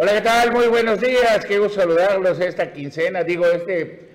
Hola, ¿qué tal? Muy buenos días. Qué gusto saludarlos esta quincena, digo, este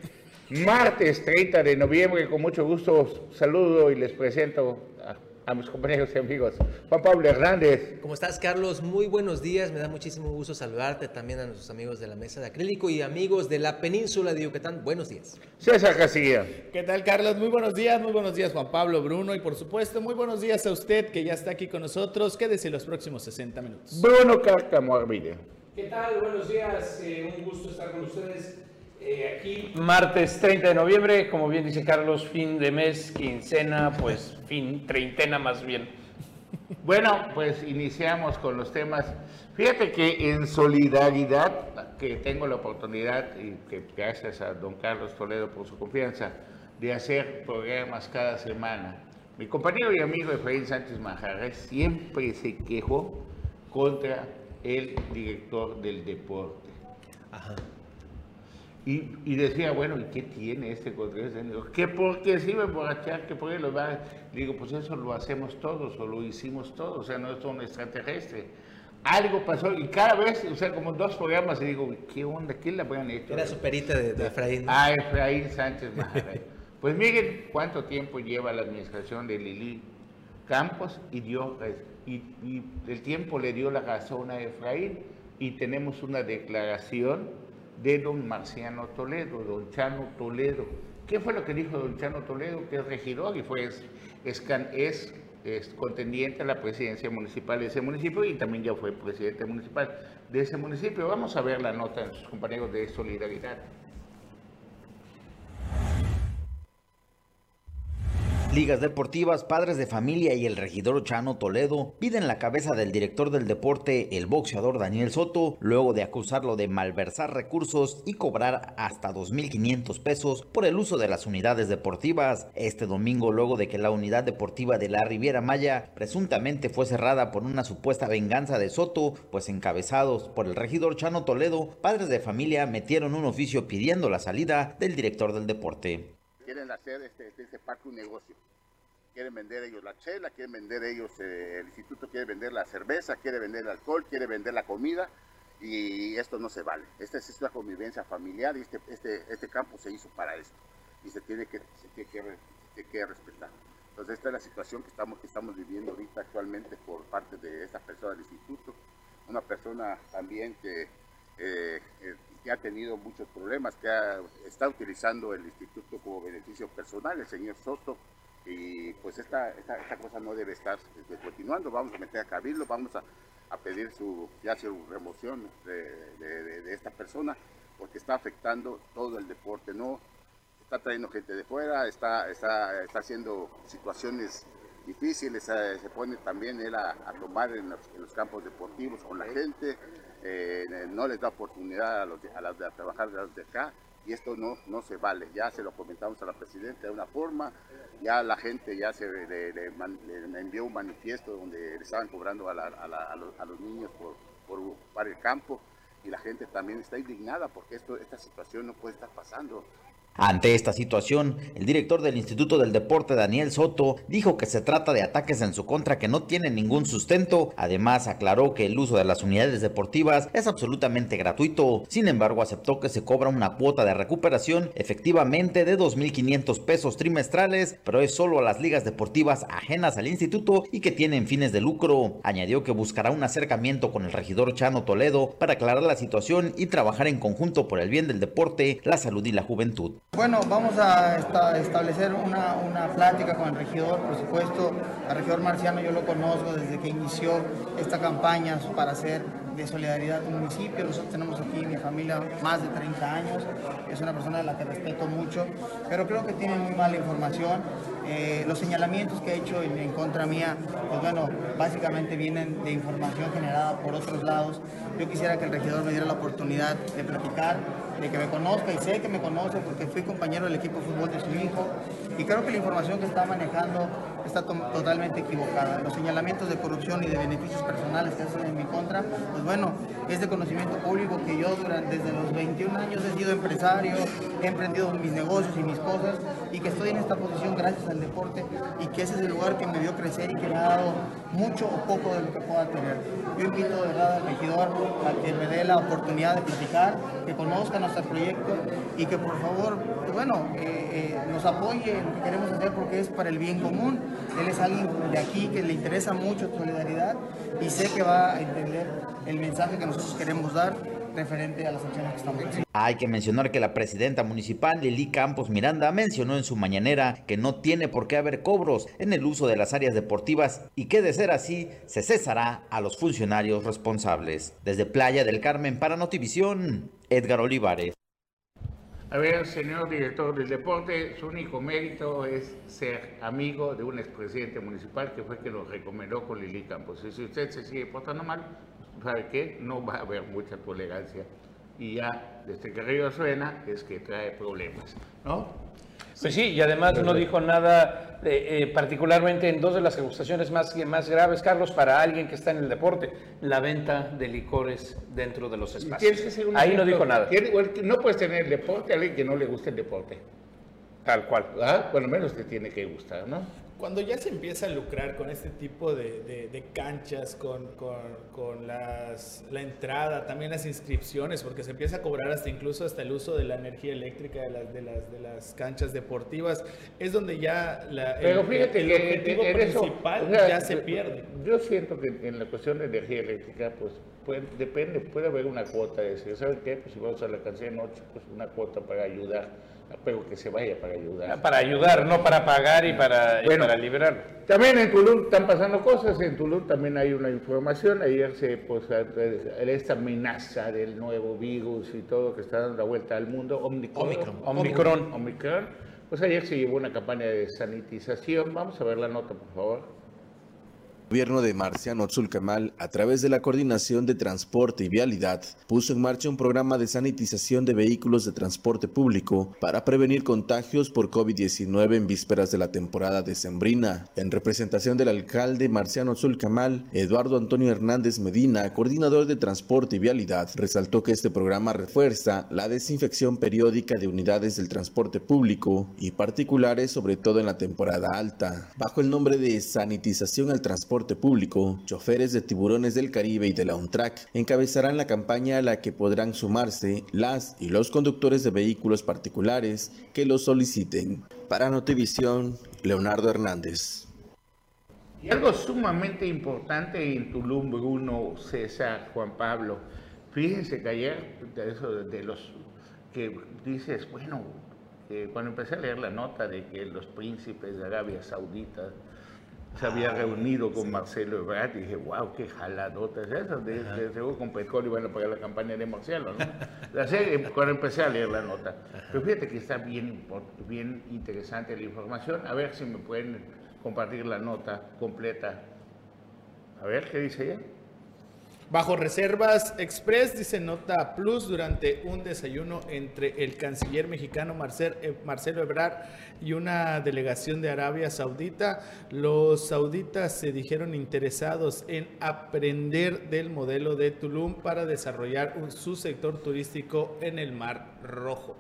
martes 30 de noviembre. Con mucho gusto saludo y les presento a a mis compañeros y amigos. Juan Pablo Hernández. ¿Cómo estás, Carlos? Muy buenos días. Me da muchísimo gusto saludarte también a nuestros amigos de la mesa de acrílico y amigos de la península de Yucatán. Buenos días. César Casilla. ¿Qué tal, Carlos? Muy buenos días, muy buenos días, Juan Pablo, Bruno y por supuesto, muy buenos días a usted que ya está aquí con nosotros. Quédese los próximos 60 minutos. Bruno Cárcamo Armide. ¿Qué tal? Buenos días. Eh, un gusto estar con ustedes. Eh, aquí. Martes 30 de noviembre, como bien dice Carlos, fin de mes, quincena, pues fin, treintena más bien. Bueno, pues iniciamos con los temas. Fíjate que en solidaridad, que tengo la oportunidad, y que gracias a don Carlos Toledo por su confianza, de hacer programas cada semana. Mi compañero y amigo Efraín Sánchez Majarres siempre se quejó contra el director del deporte. Ajá. Y, decía, bueno, ¿y qué tiene este Congreso? Que porque se iba a emborrachar, que porque lo va a... digo, pues eso lo hacemos todos o lo hicimos todos, o sea, no es un extraterrestre. Algo pasó y cada vez, o sea, como dos programas, y digo, ¿qué onda? ¿Quién la habían hecho? Era su perita de, Efraín. Ah, Efraín Sánchez Pues miren cuánto tiempo lleva la administración de Lili Campos y, dio, y, y el tiempo le dio la razón a Efraín y tenemos una declaración de don Marciano Toledo, don Chano Toledo. ¿Qué fue lo que dijo don Chano Toledo? Que es regidor y fue, es, es, contendiente a la presidencia municipal de ese municipio y también ya fue presidente municipal de ese municipio. Vamos a ver la nota de sus compañeros de Solidaridad. Ligas deportivas, padres de familia y el regidor Chano Toledo piden la cabeza del director del deporte, el boxeador Daniel Soto, luego de acusarlo de malversar recursos y cobrar hasta 2.500 pesos por el uso de las unidades deportivas. Este domingo, luego de que la unidad deportiva de la Riviera Maya presuntamente fue cerrada por una supuesta venganza de Soto, pues encabezados por el regidor Chano Toledo, padres de familia metieron un oficio pidiendo la salida del director del deporte quieren hacer este, este, parque un negocio. Quieren vender ellos la chela, quieren vender ellos, eh, el instituto quiere vender la cerveza, quiere vender el alcohol, quiere vender la comida y esto no se vale. Esta es una convivencia familiar y este, este, este campo se hizo para esto y se tiene que, se tiene que, respetar. Entonces esta es la situación que estamos, estamos viviendo ahorita actualmente por parte de esta persona del instituto. Una persona también que eh, eh, que ha tenido muchos problemas, que está utilizando el instituto como beneficio personal, el señor Soto, y pues esta, esta, cosa no debe estar este, continuando, vamos a meter a cabildo, vamos a, a pedir su, ya su remoción de, esta persona, porque está afectando todo el deporte, no está trayendo gente de fuera, está, está, está haciendo situaciones difíciles, eh, se pone también él a, tomar en los, campos deportivos con la gente, eh, no les da oportunidad a, los a, las de, trabajar de acá y esto no, no se vale. Ya se lo comentamos a la presidenta de una forma, ya la gente ya se le, envió un manifiesto donde le estaban cobrando a, los, niños por, por ocupar el campo y la gente también está indignada porque esto, esta situación no puede estar pasando. Ante esta situación, el director del Instituto del Deporte, Daniel Soto, dijo que se trata de ataques en su contra que no tienen ningún sustento. Además, aclaró que el uso de las unidades deportivas es absolutamente gratuito. Sin embargo, aceptó que se cobra una cuota de recuperación efectivamente de 2.500 pesos trimestrales, pero es solo a las ligas deportivas ajenas al instituto y que tienen fines de lucro. Añadió que buscará un acercamiento con el regidor Chano Toledo para aclarar la situación y trabajar en conjunto por el bien del deporte, la salud y la juventud. Bueno, vamos a establecer una, una, plática con el regidor, por supuesto. Al regidor Marciano yo lo conozco desde que inició esta campaña para hacer de solidaridad un municipio. Nosotros tenemos aquí mi familia más de 30 años. Es una persona a la que respeto mucho, pero creo que tiene muy mala información. Eh, los señalamientos que he hecho en, en, contra mía, pues bueno, básicamente vienen de información generada por otros lados. Yo quisiera que el regidor me diera la oportunidad de platicar de que me conozca y sé que me conoce porque fui compañero del equipo de fútbol de su hijo y creo que la información que está manejando está totalmente equivocada. Los señalamientos de corrupción y de beneficios personales que hacen en mi contra, pues bueno, es de conocimiento público que yo desde los 21 años he sido empresario, he emprendido mis negocios y mis cosas y que estoy en esta posición gracias al deporte y que ese es el lugar que me vio crecer y que me ha dado mucho o poco de lo que pueda tener. Yo invito de verdad al regidor a que me dé la oportunidad de platicar, que conozca nuestro proyecto y que por favor, bueno, eh, nos apoye en lo que queremos hacer porque es para el bien común. Él es alguien de aquí que le interesa mucho solidaridad y sé que va a entender el mensaje que nosotros queremos dar referente a las acciones que estamos haciendo. Hay que mencionar que la presidenta municipal Lili Campos Miranda mencionó en su mañanera que no tiene por qué haber cobros en el uso de las áreas deportivas y que de ser así se cesará a los funcionarios responsables. Desde Playa del Carmen para Notivisión, Edgar Olivares. A ver, señor director del deporte, su único mérito es ser amigo de un expresidente municipal que fue que lo recomendó con Lili Campos. Y si usted se sigue portando mal, ¿sabe qué? No va a haber mucha tolerancia. Y ya, desde que Río suena, es que trae problemas, ¿no? Pues sí, y además no dijo nada, eh, eh, particularmente en dos de las acusaciones más, más graves, Carlos, para alguien que está en el deporte, la venta de licores dentro de los espacios. Ahí no dijo nada. No puedes tener el deporte a alguien que no le guste el deporte. Tal cual. ¿Ah? Bueno, menos te tiene que gustar, ¿no? Cuando ya se empieza a lucrar con este tipo de, canchas, con, con, las, la entrada, también las inscripciones, porque se empieza a cobrar hasta incluso hasta el uso de la energía eléctrica de las, de las, de las canchas deportivas, es donde ya la, Pero fíjate el, objetivo principal ya se pierde. Yo siento que en la cuestión de energía eléctrica, pues depende, puede haber una cuota de decir, ¿saben qué? Pues si vamos a la canción noche, pues una cuota para ayudar pero que se vaya para ayudar. Ah, para ayudar, no para pagar y para, para liberar. También en Tulum están pasando cosas, en Tulum también hay una información, ayer se, pues, esta amenaza del nuevo virus y todo que está dando la vuelta al mundo, Omicron. Omicron. Omicron. Pues ayer se llevó una campaña de sanitización, vamos a ver la nota por favor. Gobierno de Marciano Tzulcamal, a través de la Coordinación de Transporte y Vialidad, puso en marcha un programa de sanitización de vehículos de transporte público para prevenir contagios por COVID-19 en vísperas de la temporada decembrina. En representación del alcalde Marciano Tzulcamal, Eduardo Antonio Hernández Medina, coordinador de Transporte y Vialidad, resaltó que este programa refuerza la desinfección periódica de unidades del transporte público y particulares, sobre todo en la temporada alta, bajo el nombre de sanitización al transporte público, choferes de tiburones del Caribe y de la UNTRAC encabezarán la campaña a la que podrán sumarse las y los conductores de vehículos particulares que lo soliciten. Para Notivisión, Leonardo Hernández. Y algo sumamente importante en Tulum, Bruno, César, Juan Pablo. Fíjense que ayer, de, eso, de los que dices, bueno, cuando empecé a leer la nota de que los príncipes de Arabia Saudita se había reunido con Marcelo Ebrard y dije, wow, qué jaladota es esa, de, de, seguro con petróleo iban a pagar la campaña de Marcelo, ¿no? La serie, cuando empecé a leer la nota. Pero fíjate que está bien, bien interesante la información, a ver si me pueden compartir la nota completa. A ver, ¿qué dice ella? Bajo reservas express, dice Nota Plus, durante un desayuno entre el canciller mexicano eh, Marcelo Ebrard y una delegación de Arabia Saudita, los sauditas se dijeron interesados en aprender del modelo de Tulum para desarrollar su sector turístico en el Mar Rojo.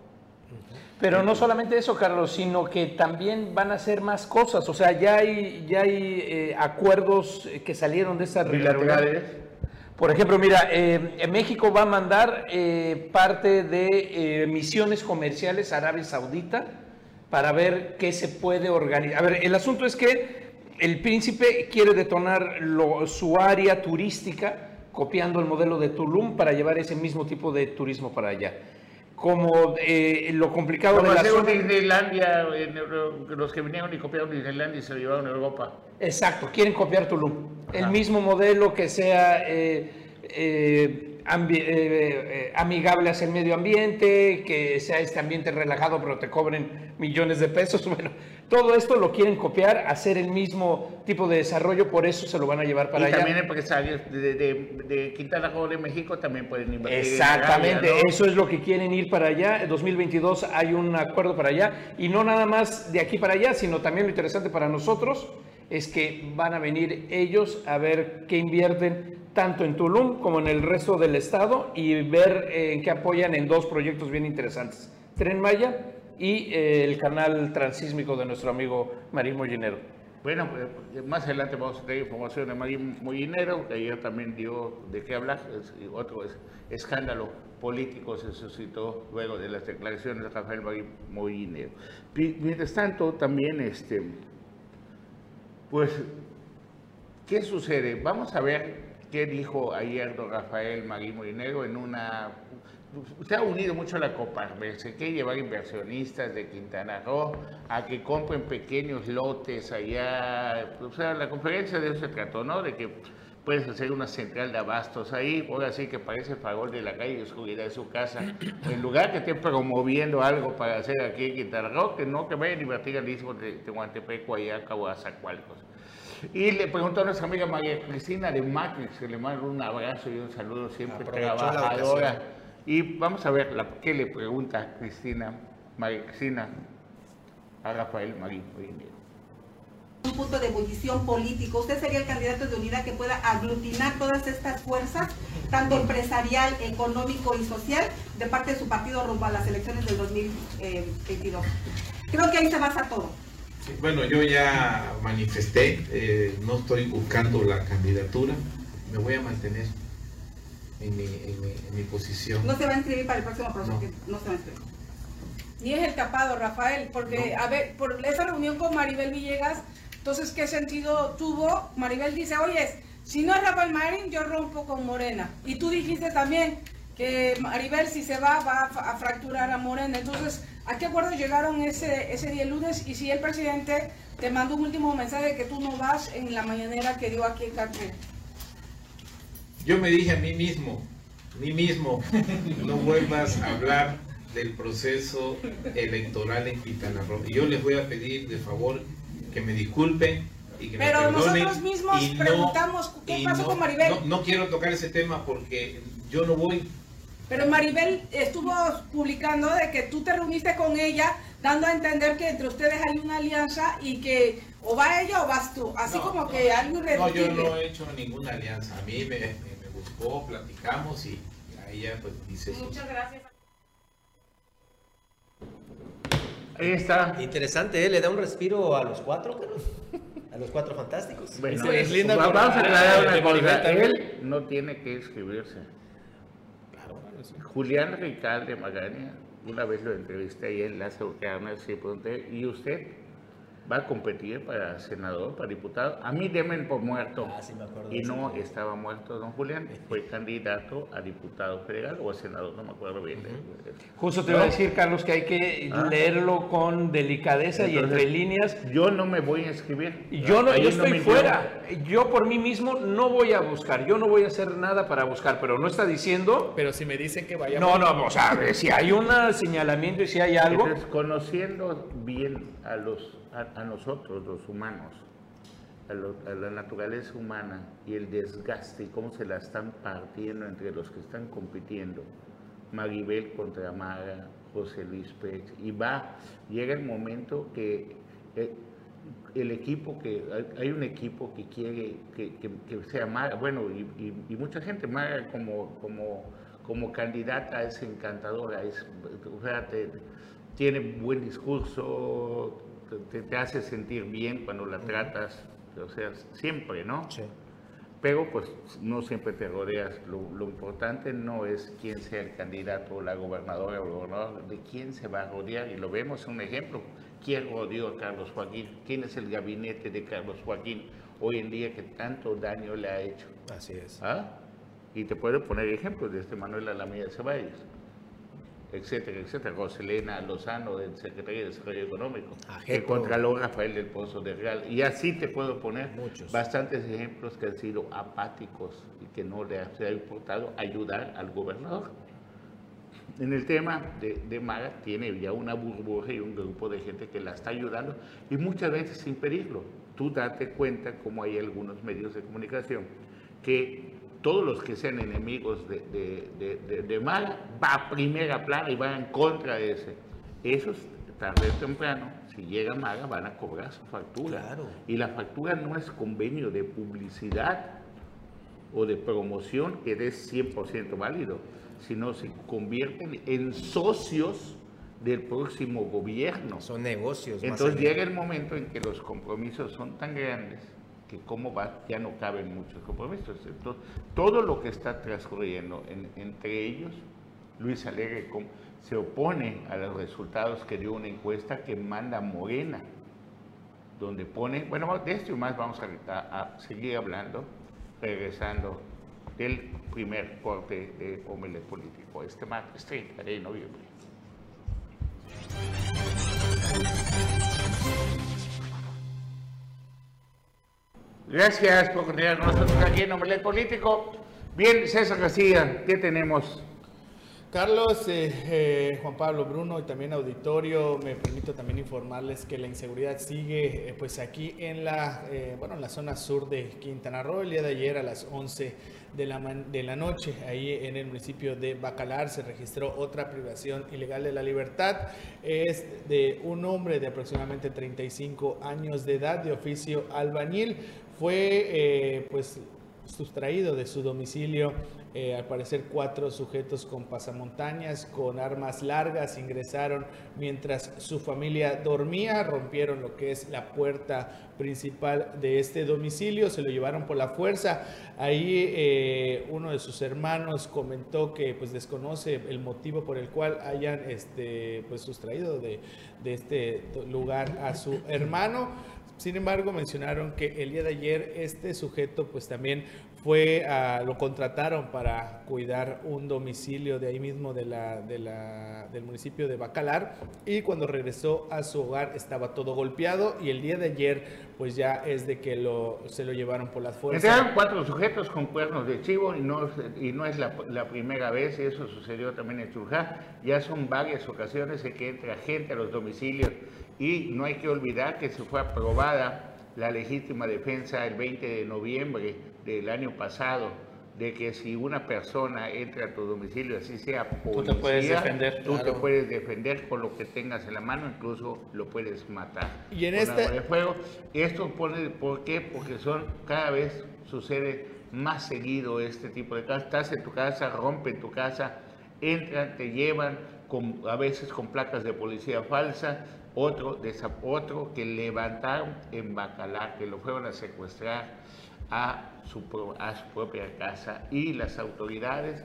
Pero no solamente eso, Carlos, sino que también van a hacer más cosas. O sea, ya hay, ya hay eh, acuerdos que salieron de esas bilaterales por ejemplo, mira, eh, México va a mandar eh, parte de eh, misiones comerciales a Arabia Saudita para ver qué se puede organizar. A ver, el asunto es que el príncipe quiere detonar su área turística copiando el modelo de Tulum para llevar ese mismo tipo de turismo para allá como eh, lo complicado de la zona. Disneylandia, los que vinieron y copiaron Disneylandia y se lo llevaron a Europa. Exacto, quieren copiar Tulum. El mismo modelo que sea eh, eh, amigable hacia el medio ambiente, que sea este ambiente relajado pero te cobren millones de pesos. Bueno, todo esto lo quieren copiar, hacer el mismo tipo de desarrollo, por eso se lo van a llevar para y allá. también empresarios de, de, de Quintana Roo de México también pueden invertir. Exactamente, eso es lo que quieren ir para allá. En 2022 hay un acuerdo para allá y no nada más de aquí para allá, sino también lo interesante para nosotros es que van a venir ellos a ver qué invierten tanto en Tulum como en el resto del estado y ver eh, en qué apoyan en dos proyectos bien interesantes. Tren Maya y eh, el canal transísmico de nuestro amigo Marín Mollinero. Bueno, pues, más adelante vamos a tener información de Marín Mollinero, que ayer también dio de qué hablar, otro es- escándalo político se suscitó luego de las declaraciones de Rafael Marín Mollinero. Mientras tanto, también, este, pues, ¿qué sucede? Vamos a ver qué dijo ayer don Rafael Marín Mollinero en una... Usted ha unido mucho la Coparmex, se quiere llevar inversionistas de Quintana Roo a que compren pequeños lotes allá. O sea, la conferencia de eso se trató, ¿no? De que puedes hacer una central de abastos ahí, ahora sí que parece farol de la calle y oscuridad de su casa. En lugar que esté promoviendo algo para hacer aquí en Quintana Roo, que no, que vayan a invertir al istmo de Tehuantepec, Guayaca o Azacualcos. Y le preguntó a nuestra amiga María Cristina de Matrix, que le mando un abrazo y un saludo siempre Aprovechó trabajadora. Y vamos a ver la, qué le pregunta Cristina, María Cristina, a Rafael Marín Mollinero. un punto de ebullición político. Usted sería el candidato de unidad que pueda aglutinar todas estas fuerzas, tanto empresarial, económico y social, de parte de su partido rumbo a las elecciones del 2022. Creo que ahí se basa todo. Bueno, yo ya manifesté, eh, no estoy buscando la candidatura, me voy a mantener en mi, en mi- en mi posición. No se va a inscribir para el próximo proceso, no se va a inscribir. Ni es el tapado, Rafael, porque, a ver, por esa reunión con Maribel Villegas, entonces, ¿qué sentido tuvo? Maribel dice, oye, si no es Rafael Marín, yo rompo con Morena. Y tú dijiste también que Maribel, si se va, va a, a fracturar a Morena. Entonces, ¿a qué acuerdo llegaron ese, ese día lunes? Y si el presidente te mandó un último mensaje de que tú no vas en la mañanera que dio aquí en Catre. Yo me dije a mí mismo, mí mismo, no vuelvas a hablar del proceso electoral en Quintana Roo. Y yo les voy a pedir de favor que me disculpen y que Pero me perdonen. nosotros mismos y no- preguntamos, ¿qué pasó no- con Maribel? No, no quiero tocar ese tema porque yo no voy Pero Maribel estuvo publicando de que tú te reuniste con ella, dando a entender que entre ustedes hay una alianza y que o va ella o vas tú. Así No, como no, que algo No, yo irreductible. no he hecho ninguna alianza. A mí me, me- me buscó, platicamos y a ella pues dice Muchas gracias. Ahí está. Interesante, ¿eh? Le da un respiro a los cuatro, Carlos. A los cuatro fantásticos. Bueno, Es linda va- vamos a aclarar una Maribel cosa. Él no tiene que inscribirse. Julián Ricalde Magaña, una vez lo entrevisté ahí en Cárdenas y pregunté, ¿y usted va a competir para senador, para diputado? A mí demen por muerto. Ah, sí me acuerdo y eso. no estaba muerto don Julián, fue candidato a diputado federal o a senador, no me acuerdo bien. Justo te iba a decir, Carlos, que hay que Ah. leerlo con delicadeza y entre líneas. Yo no me voy a inscribir. Yo no, yo estoy fuera. Yo por mí mismo no voy a buscar. Yo no voy a hacer nada para buscar, pero no está diciendo. Pero si me dicen que vaya. No, no, o sea, si hay un señalamiento y si hay algo. Entonces, conociendo bien a, los, a, nosotros, los humanos, a, la naturaleza humana y el desgaste y cómo se la están partiendo entre los que están compitiendo, Maribel contra Mara, José Luis Pérez, y va, llega el momento que eh, el equipo que, hay, un equipo que quiere que, sea Mara, bueno, y, mucha gente, Mara como, como, candidata es encantadora, es, o sea, tiene buen discurso, te, te hace sentir bien cuando la tratas, o sea, siempre, ¿no? Sí. Pero pues no siempre te rodeas. Lo, lo importante no es quién sea el candidato, la gobernadora o el gobernador, de quién se va a rodear. Y lo vemos un ejemplo. ¿Quién rodeó a Carlos Joaquín? ¿Quién es el gabinete de Carlos Joaquín hoy en día que tanto daño le ha hecho? Así es. ¿Ah? Y te puedo poner ejemplos de este Manuel Alameda Ceballos, etcétera, etcétera. Roselena Lozano, del Secretaría de Desarrollo Económico, el Contralor Rafael del Pozo de Real. Y así te puedo poner Muchos. bastantes ejemplos que han sido apáticos y que no le ha, se ha importado ayudar al gobernador. En el tema de, de Mara tiene ya una burbuja y un grupo de gente que la está ayudando y muchas veces sin pedirlo. Tú date cuenta como hay algunos medios de comunicación que todos los que sean enemigos de, de, de, de- Mara va a primera plana y van en contra de ese. Esos tarde o temprano, si llega Maga, van a cobrar su factura. Claro. Y la factura no es convenio de publicidad o de promoción que es 100% válido, sino se convierten en socios del próximo gobierno. Son negocios. más Entonces allá. llega el momento en que los compromisos son tan grandes que cómo va, ya no caben muchos compromisos. Entonces, todo lo que está transcurriendo en- entre ellos, Luis Alegre se opone a los resultados que dio una encuesta que manda Morena, donde pone, bueno, de esto y más vamos a, seguir hablando, regresando del primer corte de Omelet Político, este martes 30 de noviembre. Gracias por continuar con nosotros aquí en Omelet Político. Bien, César García, ¿qué tenemos? Carlos, eh, eh, Juan Pablo Bruno y también auditorio, me permito también informarles que la inseguridad sigue eh, pues aquí en la, bueno, en la zona sur de Quintana Roo. El día de ayer a las 11 de la, de la noche, ahí en el municipio de Bacalar, se registró otra privación ilegal de la libertad. Es de un hombre de aproximadamente 35 años de edad, de oficio albañil. Fue pues sustraído de su domicilio, eh, al parecer cuatro sujetos con pasamontañas, con armas largas, ingresaron mientras su familia dormía, rompieron lo que es la puerta principal de este domicilio, se lo llevaron por la fuerza. Ahí eh, uno de sus hermanos comentó que pues desconoce el motivo por el cual hayan este, pues sustraído de, de este lugar a su hermano. Sin embargo, mencionaron que el día de ayer este sujeto pues también fue, a- lo contrataron para cuidar un domicilio de ahí mismo de del municipio de Bacalar y cuando regresó a su hogar estaba todo golpeado y el día de ayer pues ya es de que lo, se lo llevaron por las fuerzas. Entraron cuatro sujetos con cuernos de chivo y no, y no es la, primera vez, eso sucedió también en Churjá. Ya son varias ocasiones en que entra gente a los domicilios y no hay que olvidar que se fue aprobada la legítima defensa el 20 de noviembre del año pasado de que si una persona entra a tu domicilio, así sea policía, te puedes defender, tú te puedes defender con lo que tengas en la mano, incluso lo puedes matar. Y en con este- arma de fuego. Esto pone, ¿por qué? Porque son, cada vez sucede más seguido este tipo de casos. Estás en tu casa, rompen tu casa, entran, te llevan, con, a veces con placas de policía falsa, otro, otro que levantaron en Bacalar, que lo fueron a secuestrar a su, a su propia casa. Y las autoridades,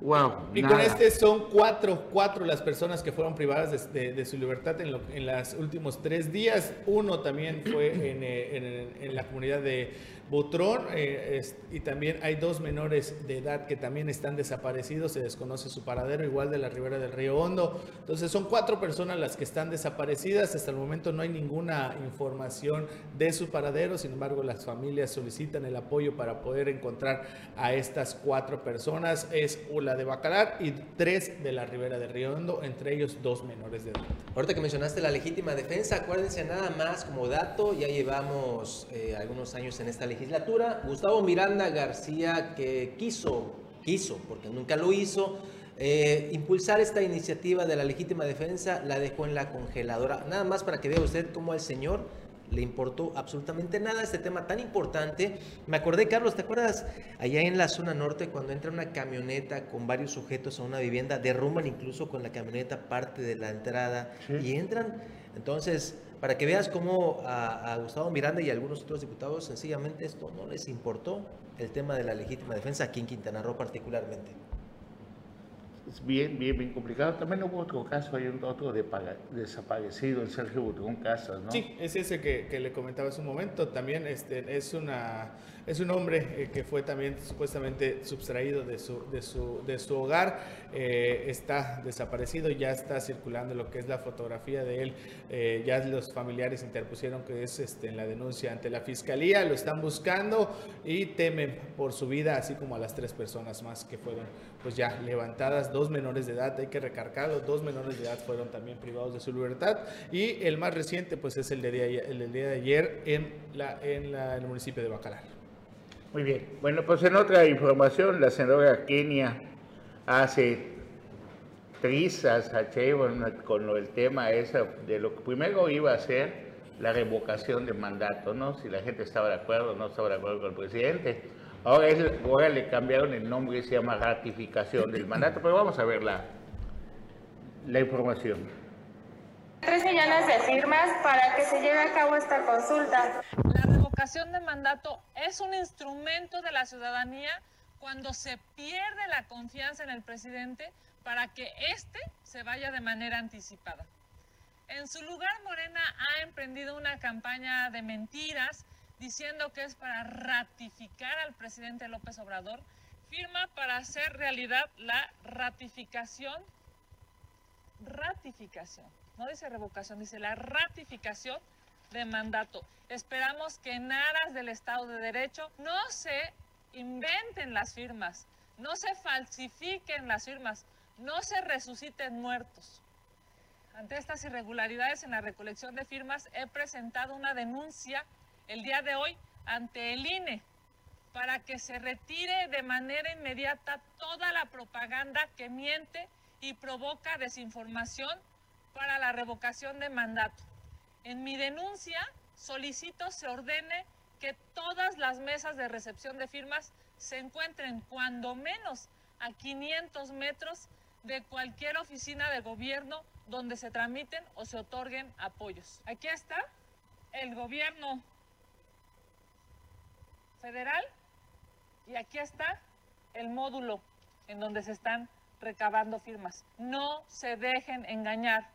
wow, Y nada. con este son cuatro, cuatro las personas que fueron privadas de, de- de su libertad en, lo- en los últimos tres días. Uno también fue en, eh, en- en la comunidad de Botrón eh, es- y también hay dos menores de edad que también están desaparecidos. Se desconoce su paradero, igual de la ribera del río Hondo. Entonces son cuatro personas las que están desaparecidas. Hasta el momento no hay ninguna información de su paradero. Sin embargo, las familias solicitan el apoyo para poder encontrar a estas cuatro personas. Es de Bacalar y tres de la ribera del río Hondo, entre ellos dos menores de edad. Ahorita que mencionaste la legítima defensa, acuérdense nada más como dato, ya llevamos eh, algunos años en esta legislatura. Gustavo Miranda García que quiso, quiso, porque nunca lo hizo, eh, impulsar esta iniciativa de la legítima defensa, la dejó en la congeladora. Nada más para que vea usted cómo al señor le importó absolutamente nada este tema tan importante. Me acordé, Carlos, ¿te acuerdas allá en la zona norte cuando entra una camioneta con varios sujetos a una vivienda, derrumban incluso con la camioneta parte de la entrada y entran? Entonces, para que veas cómo a, a Gustavo Miranda y a algunos otros diputados sencillamente esto no les importó el tema de la legítima defensa aquí en Quintana Roo particularmente. Es bien, bien, bien complicado. También hubo otro caso, hay un otro de desaparecido, el Sergio Butrón Casas, ¿no? Sí, es ese que, que le comentaba hace un momento. También este, es, una, es un hombre eh, que fue también supuestamente sustraído de su, de su, de su hogar. Eh, está desaparecido, ya está circulando lo que es la fotografía de él. Eh, ya los familiares interpusieron que es este, en la denuncia ante la fiscalía. Lo están buscando y temen por su vida, así como a las tres personas más que fueron pues ya levantadas, dos menores de edad, hay que recargarlo, dos menores de edad fueron también privados de su libertad y el más reciente pues es el de día, el del día de ayer en, la- en el municipio de Bacalar. Muy bien. Bueno, pues en otra información, la senadora Kenia hace prisas a con el tema ese de lo que primero iba a ser la revocación de mandato, ¿no? Si la gente estaba de acuerdo o no estaba de acuerdo con el presidente. Ahora, es- ahora le cambiaron el nombre y se llama ratificación del mandato, pero vamos a ver la, la información. 3 millones de firmas para que se lleve a cabo esta consulta. Revocación de mandato es un instrumento de la ciudadanía cuando se pierde la confianza en el presidente para que éste se vaya de manera anticipada. En su lugar, Morena ha emprendido una campaña de mentiras diciendo que es para ratificar al presidente López Obrador. Firma para hacer realidad la ratificación ratificación, no dice revocación, dice la ratificación de mandato. Esperamos que en aras del Estado de Derecho no se inventen las firmas, no se falsifiquen las firmas, no se resuciten muertos. Ante estas irregularidades en la recolección de firmas, he presentado una denuncia el día de hoy ante el INE para que se retire de manera inmediata toda la propaganda que miente y provoca desinformación para la revocación de mandato. En mi denuncia solicito se ordene que todas las mesas de recepción de firmas se encuentren cuando menos a 500 metros de cualquier oficina de gobierno donde se tramiten o se otorguen apoyos. Aquí está el gobierno federal y aquí está el módulo en donde se están recabando firmas. No se dejen engañar.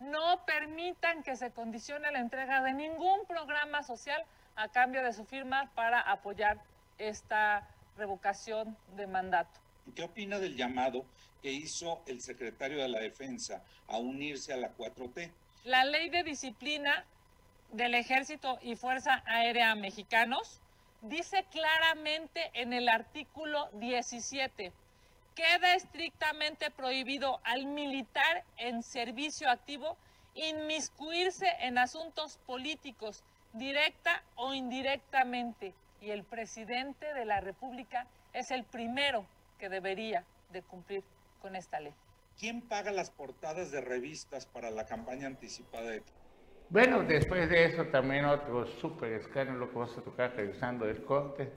No permitan que se condicione la entrega de ningún programa social a cambio de su firma para apoyar esta revocación de mandato. ¿Qué opina del llamado que hizo el secretario de la Defensa a unirse a la 4T? La ley de disciplina del Ejército y Fuerza Aérea Mexicanos dice claramente en el artículo 17, queda estrictamente prohibido al militar en servicio activo inmiscuirse en asuntos políticos, directa o indirectamente. Y el presidente de la República es el primero que debería de cumplir con esta ley. ¿Quién paga las portadas de revistas para la campaña anticipada de Bueno, después de eso también otro súper escándalo que vamos a tocar revisando el corte.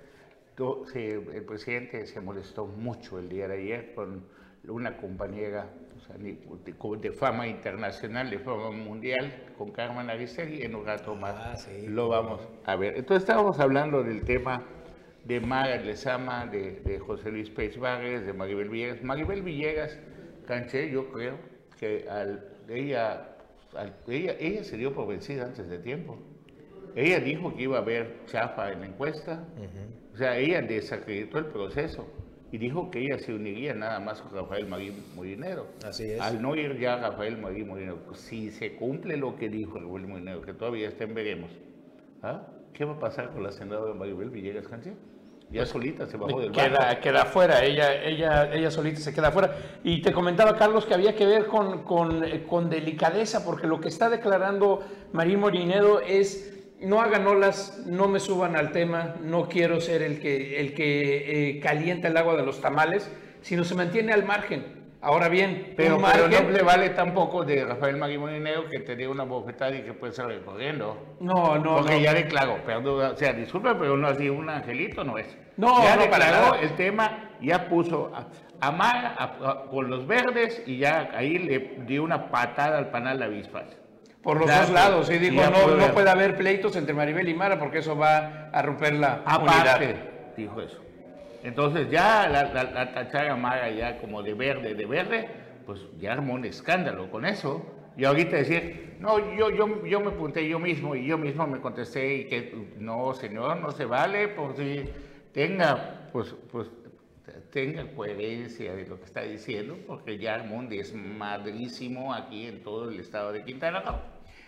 El presidente se molestó mucho el día de ayer con una compañera o sea, ni- de, de fama internacional, de fama mundial, con Carmen Aristegui, en un rato más lo vamos a ver. Entonces estábamos hablando del tema de Mara Lezama, de, de José Luis Pérez Vargas, de Maribel Villegas. Maribel Villegas, canché, yo creo que al, ella, al- ella, ella se dio por vencida antes de tiempo. Ella dijo que iba a haber chafa en la encuesta. O sea, ella desacreditó el proceso y dijo que ella se uniría nada más con Rafael Marín Molinero. Así es. Al no ir ya Rafael Marín Molinero, pues, si se cumple lo que dijo el Rafael Molinero, que todavía está en veremos, ¿ah? ¿qué va a pasar con la senadora Maribel Villegas Cancé? Ya solita se bajó del Queda, barco. queda fuera, ella, ella, ella solita se queda fuera. Y te comentaba, Carlos, que había que ver con, con, eh, con delicadeza, porque lo que está declarando Marín Morinero es, no hagan olas, no me suban al tema, no quiero ser el que, el que eh, calienta el agua de los tamales, sino se mantiene al margen. Ahora bien, Pero, pero no le vale tampoco de Rafael Marín Molinero que tenía una bofetada y que puede salir corriendo. No, no, Porque no. ya declaró, perdón, o sea, disculpa, pero no así un angelito no es. No, ya no, declaró el tema, ya puso a, a a- con los verdes y ya ahí le dio una patada al panal de avispas. Por los dos lados, y dijo, no, puede no puede haber pleitos entre Maribel y Mara porque eso va a romper la Aparte, unidad. dijo eso. Entonces ya la, la, la tachar a Mara ya como de verde, de verde, pues ya armó un escándalo con eso. Y ahorita decir, no, yo, yo, yo me apunté yo mismo y yo mismo me contesté y que no, señor, no se vale, por si tenga, pues, pues, tenga coherencia de lo que está diciendo, porque ya armó un desmadrísimo aquí en todo el estado de Quintana Roo.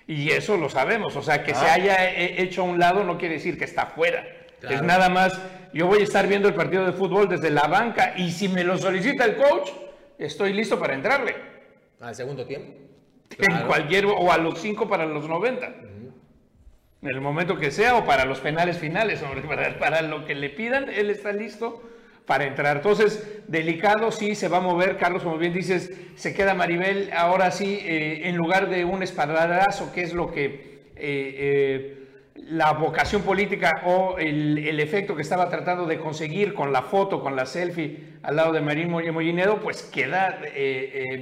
Y eso lo sabemos, o sea, que se Ah. haya hecho a un lado no quiere decir que está fuera. Claro. Es nada más, yo voy a estar viendo el partido de fútbol desde la banca y si me lo solicita el coach, estoy listo para entrarle. Al segundo tiempo. En cualquier, o a los 5 para los 90. En el momento que sea, o para los penales finales, hombre, para, para lo que le pidan, él está listo para entrar. Entonces, delicado, sí, se va a mover. Carlos, como bien dices, se queda Maribel ahora sí, eh, en lugar de un espaldarazo, que es lo que eh, eh, la vocación política o el, efecto que estaba tratando de conseguir con la foto, con la selfie al lado de Marín Mollinedo, pues queda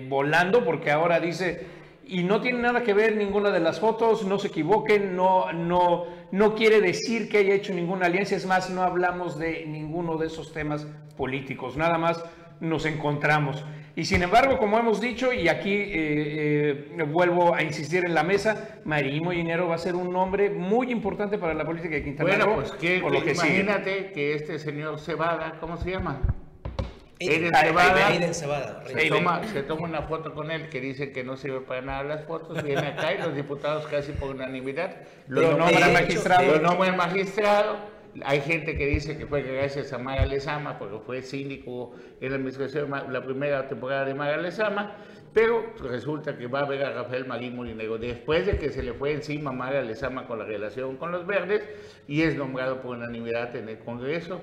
volando porque ahora dice, y no tiene nada que ver ninguna de las fotos, no se equivoquen, no, no, no quiere decir que haya hecho ninguna alianza, es más, no hablamos de ninguno de esos temas políticos, nada más nos encontramos. Y sin embargo, como hemos dicho, y aquí eh, eh, vuelvo a insistir en la mesa, Marín Mollinero va a ser un nombre muy importante para la política de Quintana Bueno, pues que, que imagínate que este señor Cebada, ¿cómo se llama? Aiden Aiden Cebada, se, toma, se toma una foto con él que dice que no sirve para nada las fotos, viene acá y los diputados casi por unanimidad lo nombran magistrado. Lo nombran magistrado. Hay gente que dice que fue gracias a Mara Lezama, porque fue síndico en la administración, la primera temporada de Mara Lezama, pero resulta que va a ver a Rafael Marín Molinero después de que se le fue encima Mara Lezama con la relación con los verdes y es nombrado por unanimidad en el Congreso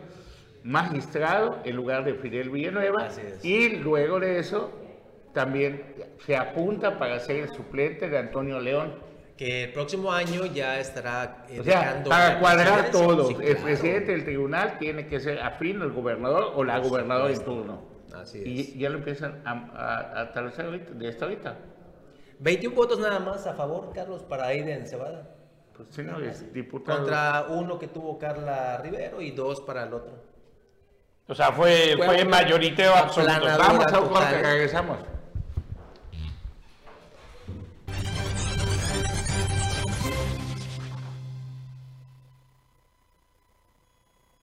magistrado en lugar de Fidel Villanueva Así es. y luego de eso también se apunta para ser el suplente de Antonio León. Que el próximo año ya estará eh, O sea, dejando para cuadrar presidencia. todo, Sí, el claro. presidente del tribunal tiene que ser afín al gobernador o la gobernadora en turno. Así es. Y ya lo empiezan a, establecer ahorita, de hasta ahorita. 21 votos nada más a favor, Carlos, para Aiden Cebada. Pues sí, no, es diputado. Contra uno que tuvo Carla Rivero y dos para el otro. O sea, fue, Fue mayoriteo absoluto. Vamos a un corte, regresamos.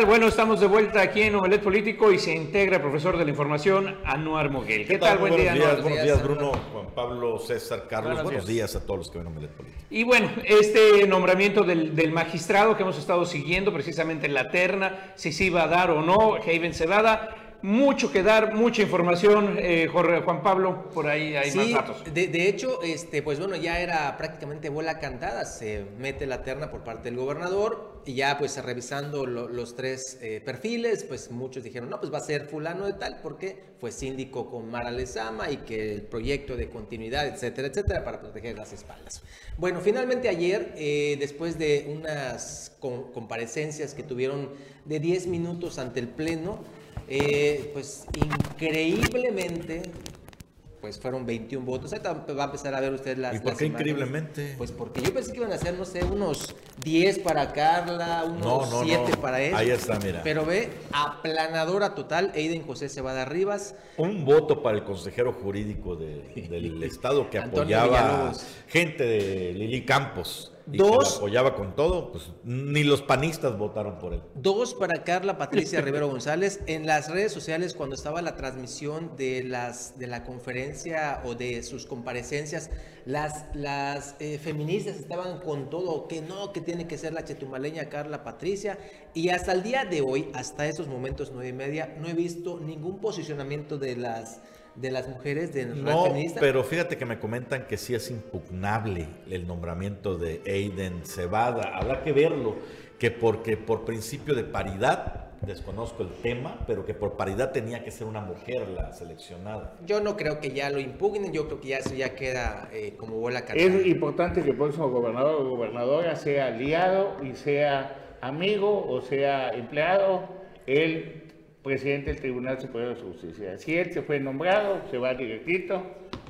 Bueno, estamos de vuelta aquí en Omelet Político y se integra el profesor de la información, Anuar Moguel. ¿Qué, tal? Buen Buenos día, días, Anuar. buenos días, Bruno, Juan Pablo, César, Carlos. Buenos Buenos, días. días. a todos los que ven Omelet Político. Y bueno, este nombramiento del, del magistrado que hemos estado siguiendo precisamente en la terna, si se iba a dar o no, Haven Cebada, mucho que dar, mucha información, eh, Jorge, Juan Pablo, por ahí hay más datos. de, de hecho, este, pues bueno, ya era prácticamente bola cantada, se mete la terna por parte del gobernador y ya pues revisando lo- los tres eh, perfiles, pues muchos dijeron, no, pues va a ser fulano de tal porque fue síndico con Mara Lezama y que el proyecto de continuidad, etcétera, etcétera, para proteger las espaldas. Bueno, finalmente ayer, eh, después de unas co- comparecencias que tuvieron de 10 minutos ante el Pleno, eh, pues increíblemente, pues fueron 21 votos. Ahorita va a empezar a ver usted las ¿Y por qué increíblemente? Pues porque yo pensé que iban a ser, no sé, unos 10 para Carla, No, unos no, 7 no. para él. Ahí está, mira. Pero ve, aplanadora total, Aiden José Cebada Rivas. Un voto para el consejero jurídico de- del Estado que apoyaba gente de Lili Campos. Y Dos. que la apoyaba con todo, pues ni los panistas votaron por él. Dos para Carla Patricia Rivero González. En las redes sociales, cuando estaba la transmisión de, las, de la conferencia o de sus comparecencias, las, las eh, feministas estaban con todo, que no, que tiene que ser la chetumaleña Carla Patricia. Y hasta el día de hoy, hasta esos momentos nueve y media, no he visto ningún posicionamiento de las, de las mujeres de No, feminista. pero fíjate que me comentan que sí es impugnable el nombramiento de Aiden Cebada. Habrá que verlo, que porque por principio de paridad, desconozco el tema, pero que por paridad tenía que ser una mujer la seleccionada. Yo no creo que ya lo impugnen, yo creo que ya eso ya queda eh, como bola cantada. Es importante que el próximo gobernador o gobernadora sea aliado y sea amigo o sea empleado el presidente del Tribunal Superior de Justicia. Si él se fue nombrado, se va directito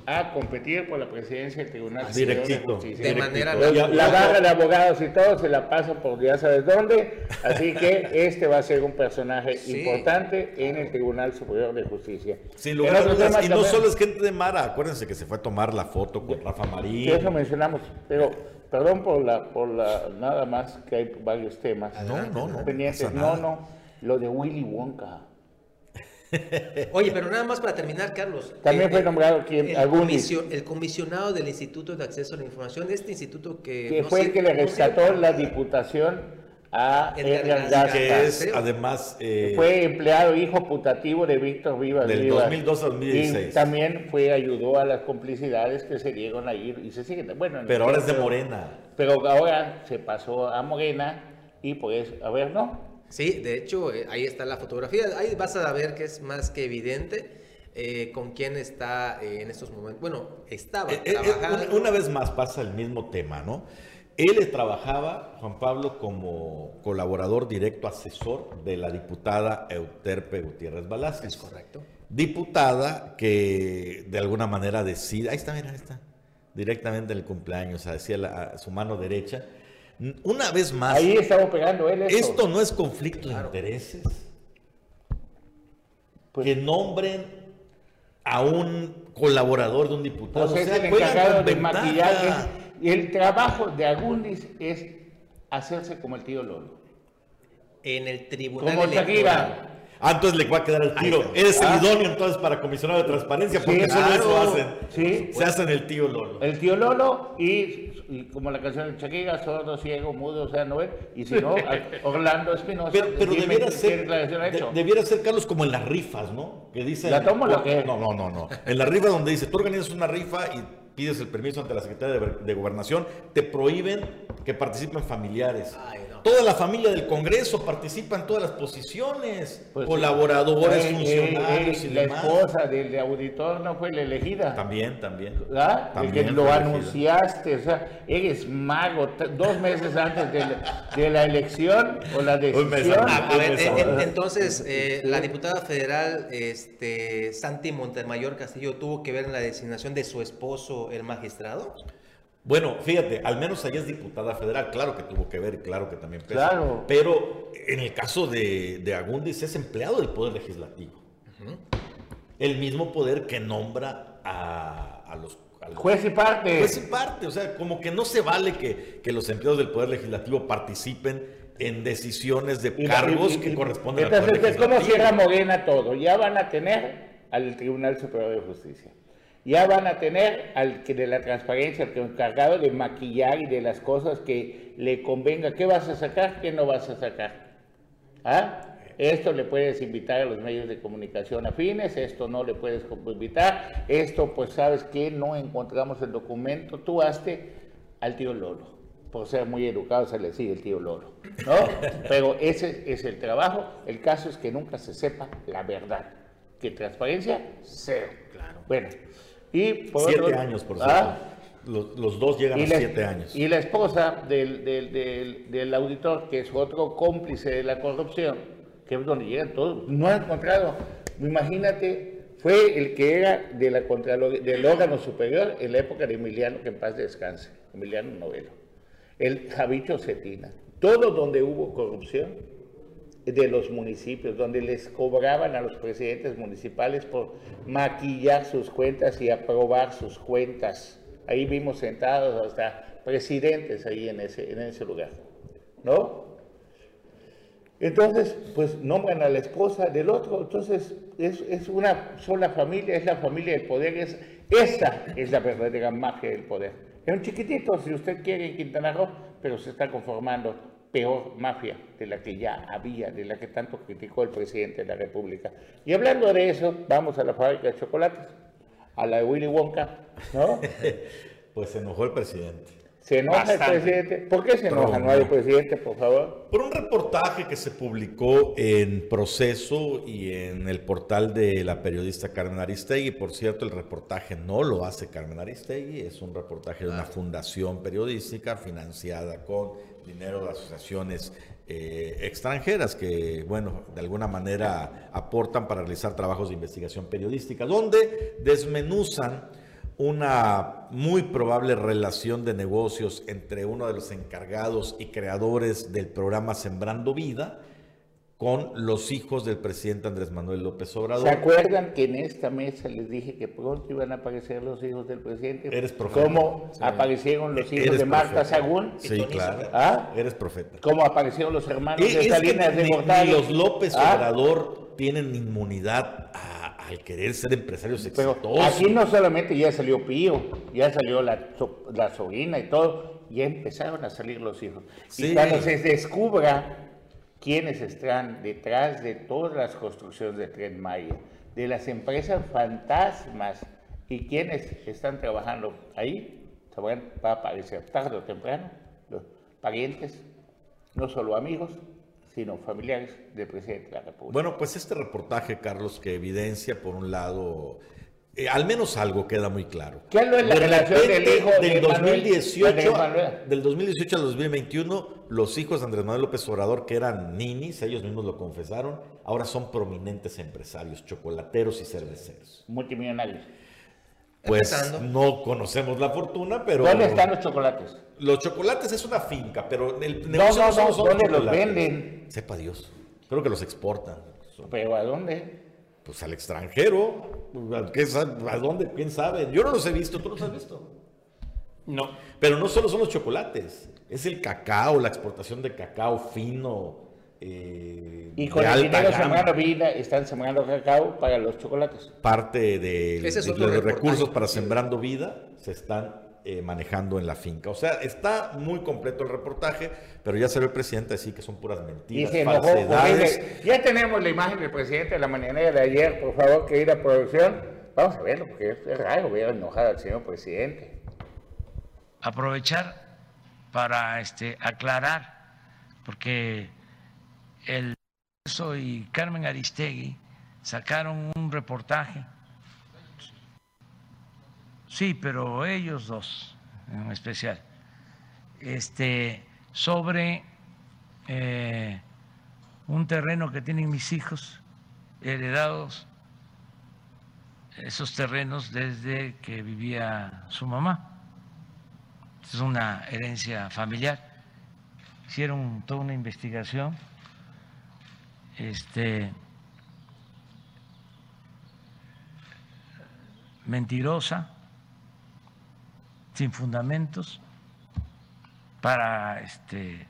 a competir por la presidencia del Tribunal Así Superior directito, de Justicia. De directito. manera la barra de abogados y todo se la pasan por ya sabes dónde, así que este va a ser un personaje Sí. importante en el Tribunal Superior de Justicia. Sin lugar a dudas, y no también- solo es gente de Mara, acuérdense que se fue a tomar la foto con Rafa Marín. Eso mencionamos, pero perdón por la, por la, nada más que hay varios temas. No, no, no, pendientes. pasa No, nada. no, lo de Willy Wonka. Oye, pero nada más para terminar, Carlos. También Eh, fue eh, nombrado quien- el, algún- comisio- el comisionado del Instituto de Acceso a la Información, este instituto que... Que no fue el que le rescató la diputación a Edgar que es además eh, Fue empleado, hijo putativo de Víctor Vivas. Del Rivas. 2002 al 2016. Y también fue, ayudó a las complicidades que se dieron ahí y se siguen. Bueno, en pero ahora es de Morena. Pero ahora se pasó a Morena y pues, a ver, no. Sí, de hecho, eh, ahí está la fotografía. Ahí vas a ver que es más que evidente eh, con quién está eh, en estos momentos. Bueno, estaba trabajando. una, una vez más pasa el mismo tema, ¿no? Él trabajaba, Juan Pablo, como colaborador directo asesor de la diputada Euterpe Gutiérrez Velázquez. Es correcto. Diputada que de alguna manera decide, ahí está, mira, ahí está, directamente en el cumpleaños, o sea, decía la- a su mano derecha. Una vez más, Ahí está operando él. eso. esto no es conflicto de intereses. Pues que nombren a un colaborador de un diputado. Pues o es sea, el encargado de trabajo de Agundis es hacerse como el tío Lolo. En el tribunal Como electoral. Shakira. Ah, entonces le va a quedar el tiro. Eres el Ah. idóneo entonces para comisionado de transparencia, porque Sí, solo claro. eso hacen. Sí. Se hacen el tío Lolo. El tío Lolo y, y como la canción de Shakira, sordo, ciego, mudo, o sea, no ve. Y si no, Orlando Espinosa. Pero, pero debiera ser, de- debiera ser, Carlos, como en las rifas, ¿no? Que dicen... ¿La tomo la qué? No, no, no, no. En la rifa donde dice, tú organizas una rifa y pides el permiso ante la Secretaría de, Gobernación, te prohíben que participen familiares. Toda la familia del Congreso participa en todas las posiciones, Pues, colaboradores, eh, eh, funcionarios eh, y La demás. esposa del de auditor no fue la elegida. También, también. ¿verdad? El que También lo anunciaste, o sea, eres mago, dos meses antes de la, de la elección o la decisión. A, a ver, en- en- entonces, eh, la diputada federal este, Santi Montemayor Castillo tuvo que ver en la designación de su esposo, el magistrado. Bueno, fíjate, al menos ella es diputada federal, claro que tuvo que ver, claro que también pesa. Claro. Pero en el caso de, de Agundis es empleado del Poder Legislativo. El mismo poder que nombra a, a los... a los- Juez y parte. Juez y parte, o sea, como que no se vale que, que los empleados del Poder Legislativo participen en decisiones de Y- cargos y- y- que corresponden al Entonces, Poder ¿cómo Legislativo. cierra Morena todo? Ya van a tener al Tribunal Superior de Justicia. Ya van a tener al que de la transparencia, al que encargado de maquillar y de las cosas que le convenga. ¿Qué vas a sacar? ¿Qué no vas a sacar? ¿Ah? Esto le puedes invitar a los medios de comunicación afines, esto no le puedes invitar, esto pues sabes que no encontramos el documento, tú hazte al tío Lolo. Por ser muy educado se le sigue el tío Lolo, ¿no? Pero ese es el trabajo, el caso es que nunca se sepa la verdad, que transparencia, cero. Claro. Bueno, y por Siete otro- años, por ¿Ah? cierto. Los, los dos llegan a la- siete años. Y la esposa del, del, del- del auditor, que es otro cómplice de la corrupción, que es donde llegan todos, no ha encontrado. Imagínate, fue el que era de la del órgano superior en la época de Emiliano, que en paz descanse, Emiliano Novelo. El Javicho Cetina. Todo donde hubo corrupción de los municipios, donde les cobraban a los presidentes municipales por maquillar sus cuentas y aprobar sus cuentas. Ahí vimos sentados hasta presidentes ahí en ese, en ese lugar, ¿no? Entonces, pues nombran a la esposa del otro, entonces es, es una sola familia, es la familia del poder, es, esa es la verdadera magia del poder. Es un chiquitito, si usted quiere, en Quintana Roo, pero se está conformando peor mafia de la que ya había, de la que tanto criticó el presidente de la República. Y hablando de eso, vamos a la fábrica de chocolates, a la de Willy Wonka, ¿no? Pues se enojó el presidente. Se enoja Bastante. el presidente. ¿Por qué se enoja? No hay presidente, por favor. Por un reportaje que se publicó en Proceso y en el portal de la periodista Carmen Aristegui. Por cierto, el reportaje no lo hace Carmen Aristegui, es un reportaje de una fundación periodística financiada con dinero de asociaciones eh, extranjeras que, bueno, de alguna manera aportan para realizar trabajos de investigación periodística, donde desmenuzan una muy probable relación de negocios entre uno de los encargados y creadores del programa Sembrando Vida con los hijos del presidente Andrés Manuel López Obrador. ¿Se acuerdan que en esta mesa les dije que pronto iban a aparecer los hijos del presidente? Eres profeta. ¿Cómo Sí. aparecieron los hijos Eres de Marta profeta. Sagún? Sí, claro. ¿Ah? Eres profeta. ¿Cómo aparecieron los hermanos Es de Salinas de Gortari? ni los López ¿Ah? Obrador tienen inmunidad a- al querer ser empresarios Pero exitosos. aquí no solamente ya salió Pío, ya salió la, so- la sobrina y todo, ya empezaron a salir los hijos. Sí. Y cuando se descubra quiénes están detrás de todas las construcciones de Tren Maya, de las empresas fantasmas y quienes están trabajando ahí, sabrán, va a aparecer tarde o temprano los parientes, no solo amigos, sino familiares del presidente de la República. Bueno, pues este reportaje, Carlos, que evidencia, por un lado, eh, al menos algo queda muy claro. ¿Qué es la De relación del repente, hijo de del Manuel- 2018, de Manuel? del 2018 al 2021, los hijos de Andrés Manuel López Obrador, que eran ninis, ellos mismos lo confesaron, ahora son prominentes empresarios, chocolateros y cerveceros. Multimillonarios. Pues no conocemos la fortuna, pero... ¿Dónde están los chocolates? Los chocolates es una finca, pero el No, negocio no, solo no, son ¿dónde los venden? Sepa Dios. Creo que los exportan. ¿Pero a dónde? Pues al extranjero. ¿A qué sa- ¿A dónde? ¿Quién sabe? Yo no los he visto. ¿Tú los has visto? No. Pero no solo son los chocolates. Es el cacao, la exportación de cacao fino. eh, Y con de el alta dinero sembrando vida están sembrando cacao para los chocolates. Parte de, los recursos para sembrando vida se están eh, manejando en la finca. O sea, está muy completo el reportaje, pero ya salió el presidente a decir que son puras Y mentiras, se enojó falsedades. Ya tenemos la imagen del presidente de la mañanera de ayer, por favor, que ir a producción. Vamos a verlo, porque es raro ver enojado al señor presidente. aprovechar para este, aclarar, porque el y Carmen Aristegui sacaron un reportaje. Sí, pero ellos dos en especial, este, sobre eh, un terreno que tienen mis hijos heredados esos terrenos desde que vivía su mamá. Es una herencia familiar. Hicieron toda una investigación. Este, mentirosa, sin fundamentos, para este,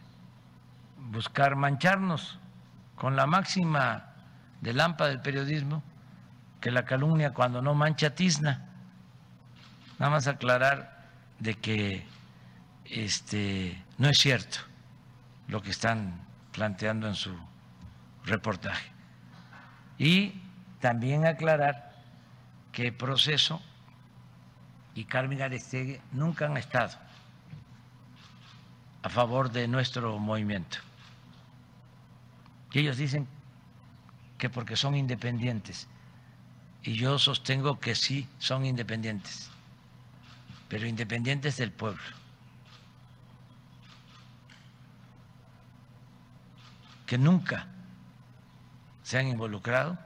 buscar mancharnos con la máxima de lámpara del periodismo, que la calumnia cuando no mancha tizna. Nada más aclarar de que este, no es cierto lo que están planteando en su reportaje. Y también aclarar que Proceso y Carmen Aristegui nunca han estado a favor de nuestro movimiento. Y ellos dicen que porque son independientes. Y yo sostengo que sí son independientes, pero independientes del pueblo. Que nunca se han involucrado,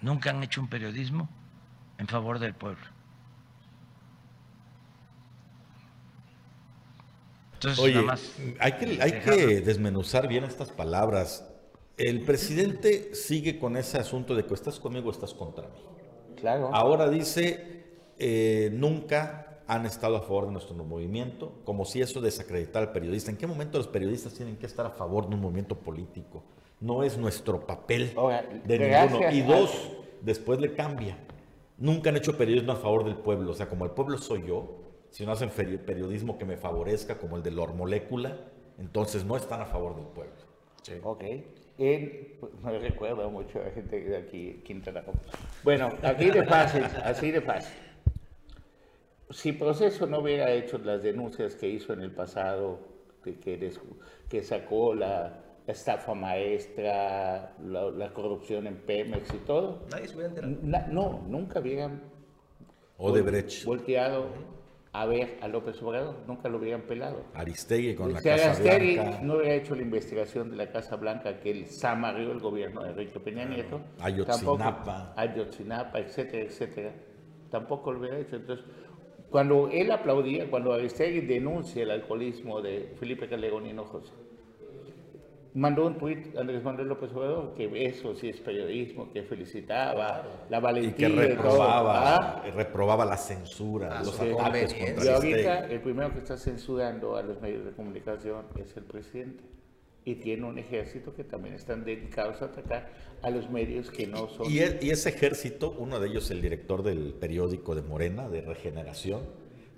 nunca han hecho un periodismo en favor del pueblo. Entonces, Oye, nada más hay que, hay que desmenuzar bien estas palabras. El presidente sigue con ese asunto de que estás conmigo o estás contra mí. Claro. Ahora dice, eh, nunca han estado a favor de nuestro movimiento, como si eso desacreditara al periodista. ¿En qué momento los periodistas tienen que estar a favor de un movimiento político? No es nuestro papel de gracias ninguno. Y dos, después le cambia. Nunca han hecho periodismo a favor del pueblo. O sea, como el pueblo soy yo, si no hacen periodismo que me favorezca, como el de la molécula, entonces no están a favor del pueblo. Ok. En- me recuerda mucho a gente de aquí, Quintana Roo. Bueno, aquí de fácil, así de fácil. Si Proceso no hubiera hecho las denuncias que hizo en el pasado, que, sacó la estafa maestra, la, la corrupción en Pemex y todo, Nadie se hubiera enterado. na- no, nunca hubieran Odebrecht. volteado a ver a López Obrador, nunca lo hubieran pelado. Aristegui con la Si Casa Arastegui Blanca. no hubiera hecho la investigación de la Casa Blanca que el samarrió el gobierno de Enrique Peña Nieto, Ayotzinapa. tampoco- Ayotzinapa, etcétera, etcétera, tampoco lo hubiera hecho. Entonces, cuando él aplaudía, cuando Aristegui denuncia el alcoholismo de Felipe Calderón Hinojosa, mandó un tuit Andrés Manuel López Obrador que eso sí es periodismo, que felicitaba la Y valentía que de todo. reprobaba, Ah, reprobaba la censura, los Sí. ataques Y contra ahorita Aristegui. el primero que está censurando a los medios de comunicación es el presidente. Y tiene un ejército que también están dedicados a atacar a los medios que no son... Y, y ese ejército, uno de ellos el director del periódico de Morena, de Regeneración,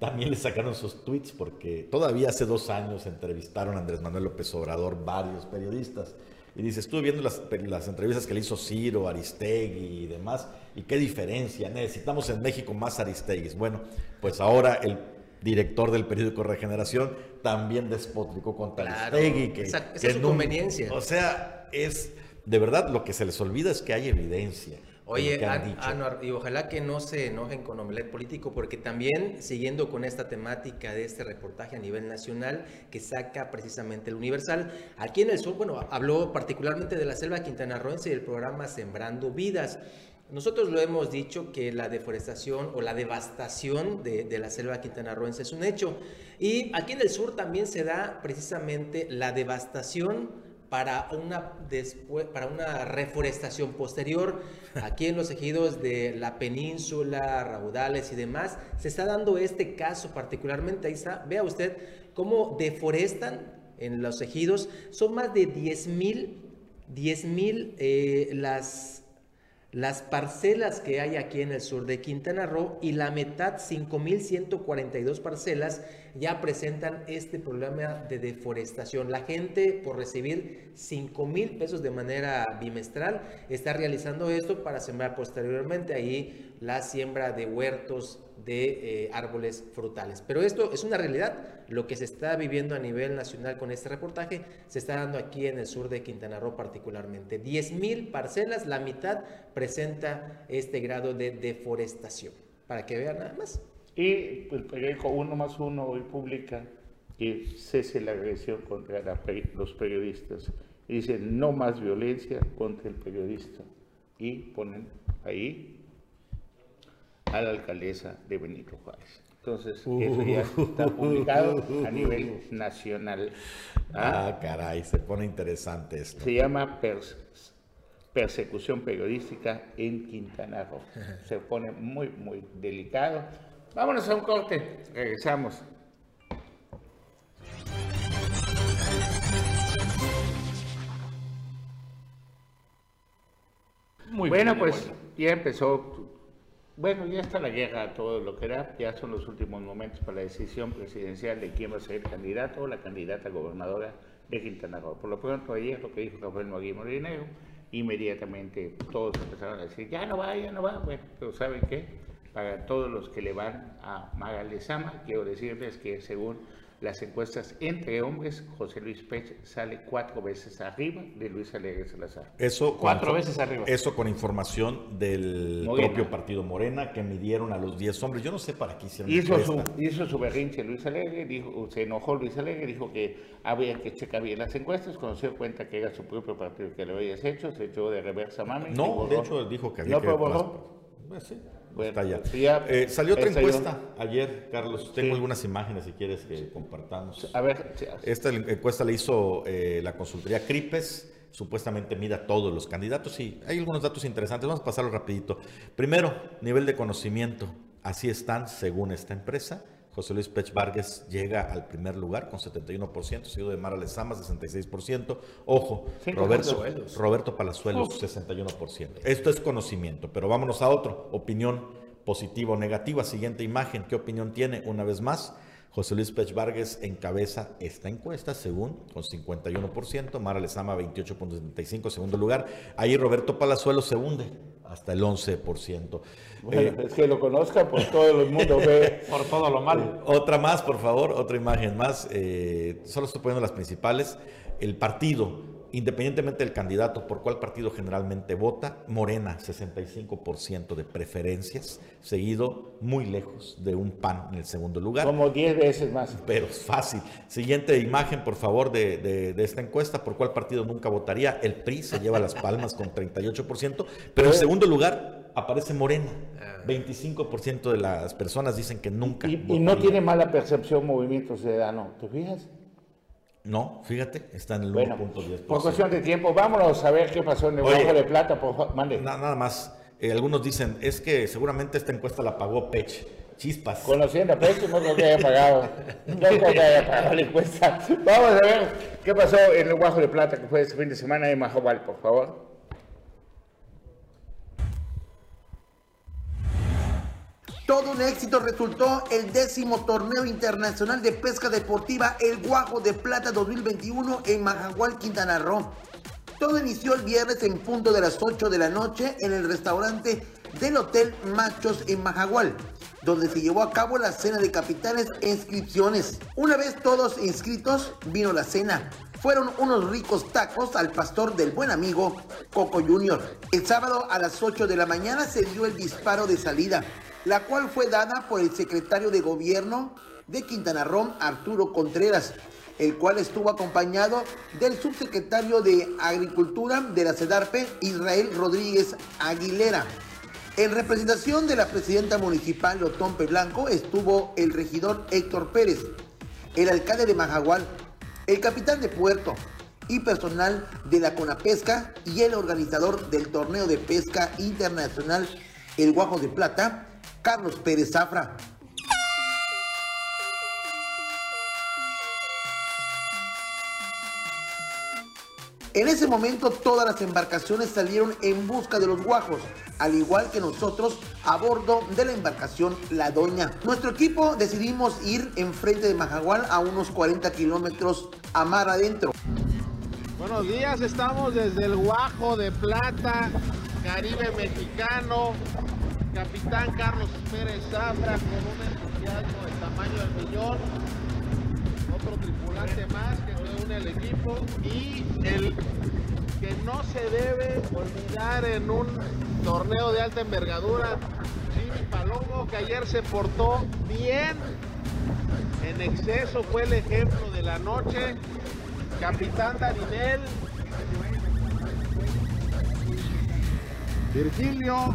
también le sacaron sus tweets porque todavía hace dos años entrevistaron a Andrés Manuel López Obrador varios periodistas. Y dice, estuve viendo las, las entrevistas que le hizo Ciro, Aristegui y demás, y qué diferencia, necesitamos en México más Aristeguis. Bueno, pues ahora el director del periódico Regeneración, también despotricó contra Claro, Aristegui, que, esa- esa que es su no- conveniencia. O sea, es de verdad lo que se les olvida es que hay evidencia. Oye, An-. Anuar, y ojalá que no se enojen con Omelet Político, porque también, siguiendo con esta temática de este reportaje a nivel nacional que saca precisamente el Universal, aquí en el sur, bueno, habló particularmente de la selva quintanarroense y el programa Sembrando Vidas. Nosotros lo hemos dicho que la deforestación o la devastación de, de la selva quintanarroense es un hecho. Y aquí en el sur también se da precisamente la devastación para una, después, para una reforestación posterior. Aquí en los ejidos de la península, raudales y demás, se está dando este caso particularmente. Está, vea usted cómo deforestan en los ejidos. Son más de 10 mil 10 mil eh, las las parcelas que hay aquí en el sur de Quintana Roo y la mitad, 5.142 parcelas, ya presentan este problema de deforestación. La gente, por recibir 5 mil pesos de manera bimestral, está realizando esto para sembrar posteriormente ahí la siembra de huertos de eh, árboles frutales. Pero esto es una realidad. Lo que se está viviendo a nivel nacional con este reportaje se está dando aquí en el sur de Quintana Roo particularmente. 10 mil parcelas, la mitad presenta este grado de deforestación. Para que vean nada más. Y pues, el periódico Uno más Uno hoy publica que cese la agresión contra la los periodistas. Y dicen no más violencia contra el periodista. Y ponen ahí a la alcaldesa de Benito Juárez. Entonces, eso ya está publicado a nivel nacional. Ah, caray, se pone interesante esto. Se llama pers- persecución periodística en Quintana Roo. Se pone muy, muy delicado. Vámonos a un corte, regresamos. Muy bueno, bien, pues bueno. ya empezó, bueno, ya está la guerra, todo lo que da, ya son los últimos momentos para la decisión presidencial de quién va a ser el candidato o la candidata gobernadora de Quintana Roo. Por lo pronto, ayer lo que dijo Rafael Magui Morinero, inmediatamente todos empezaron a decir, ya no va, ya no va, bueno, pero ¿saben qué? Para todos los que le van a Maga Lezama, quiero decirles que según las encuestas entre hombres, José Luis Pech sale cuatro veces arriba de Luis Alegre Salazar. Eso con Cuatro info- veces arriba. Eso con información del Morena. propio partido Morena que midieron a los 10 hombres. Yo no sé para qué hicieron Hizo su, hizo su berrinche Luis Alegre, dijo, se enojó Luis Alegre, dijo que había que checar bien las encuestas, cuando se dio cuenta que era su propio partido que lo habías hecho, se echó de reversa mami. No, borró. de hecho dijo que había ¿No que pero con las- borró? Pues sí, Bueno, está ya. pues Eh, salió otra encuesta ayer, Carlos. Tengo Sí. algunas imágenes si quieres que compartamos. A ver, sí, Esta encuesta la hizo eh, la consultoría Cripes. Supuestamente mira a todos los candidatos y hay algunos datos interesantes. Vamos a pasarlo rapidito. Primero, nivel de conocimiento. Así están según esta empresa. José Luis Pech Vargas llega al primer lugar con 71%, seguido de Mara Lezama, 66%. Ojo, Roberto, Palazuelos. Roberto Palazuelos, Uf. 61%. Esto es conocimiento, pero vámonos a otro. Opinión positiva o negativa. Siguiente imagen. ¿Qué opinión tiene? Una vez más, José Luis Pech Vargas encabeza esta encuesta, según, con 51%. Mara Lezama, 28.75, segundo lugar. Ahí Roberto Palazuelos se hunde hasta el 11%. Bueno, Eh, es que lo conozca, pues todo el mundo ve. Por todo lo malo. otra más, por favor, otra imagen más. Eh, solo estoy poniendo las principales. El partido, independientemente del candidato, por cuál partido generalmente vota, Morena, 65% de preferencias, seguido muy lejos de un PAN en el segundo lugar. Como 10 veces más. Pero es fácil. Siguiente imagen, por favor, de, de- de esta encuesta. ¿Por cuál partido nunca votaría? El PRI se lleva las palmas con 38%, pero en segundo lugar aparece Morena. 25% de las personas dicen que nunca. Y, y no tiene mala percepción Movimiento Ciudadano, ¿te fijas? No, fíjate, está en el Bueno, 1.10%. por cuestión de tiempo, vámonos a ver qué pasó en el Oye. De Plata, por favor, mande. Na- nada más, eh, algunos dicen, es que seguramente esta encuesta la pagó Pech. Chispas. Conociendo a Pecho, no creo que haya pagado. No creo que haya pagado la encuesta. Vamos a ver qué pasó en el Bajo de Plata, que fue este fin de semana en Majobal, por favor. Todo un éxito resultó el décimo torneo internacional de pesca deportiva El Guajo de Plata 2021 en Majagual, Quintana Roo. Todo inició el viernes en punto de las 8 de la noche en el restaurante del Hotel Machos en Majagual. donde se llevó a cabo la cena de capitanes e inscripciones. Una vez todos inscritos, vino la cena. Fueron unos ricos tacos al pastor del buen amigo Coco Jr. El sábado a las 8 de la mañana se dio el disparo de salida, la cual fue dada por el secretario de gobierno de Quintana Roo, Arturo Contreras, el cual estuvo acompañado del subsecretario de Agricultura de la CEDARPE, Israel Rodríguez Aguilera. En representación de la presidenta municipal Otompe Blanco estuvo el regidor Héctor Pérez, el alcalde de Majagual, el capitán de puerto y personal de la Conapesca y el organizador del torneo de pesca internacional El Guajo de Plata, Carlos Pérez Zafra. En ese momento todas las embarcaciones salieron en busca de los guajos, al igual que nosotros a bordo de la embarcación La Doña. Nuestro equipo decidimos ir enfrente de Majagual a unos 40 kilómetros a mar adentro. Buenos días, estamos desde el Guajo de Plata, Caribe Mexicano, Capitán Carlos Pérez Zafra con un entusiasmo del tamaño del millón, otro tripulante más que se une al equipo. Y el que no se debe olvidar en un torneo de alta envergadura, Jimmy Palomo, que ayer se portó bien, en exceso fue el ejemplo de la noche, Capitán Darinel, Virgilio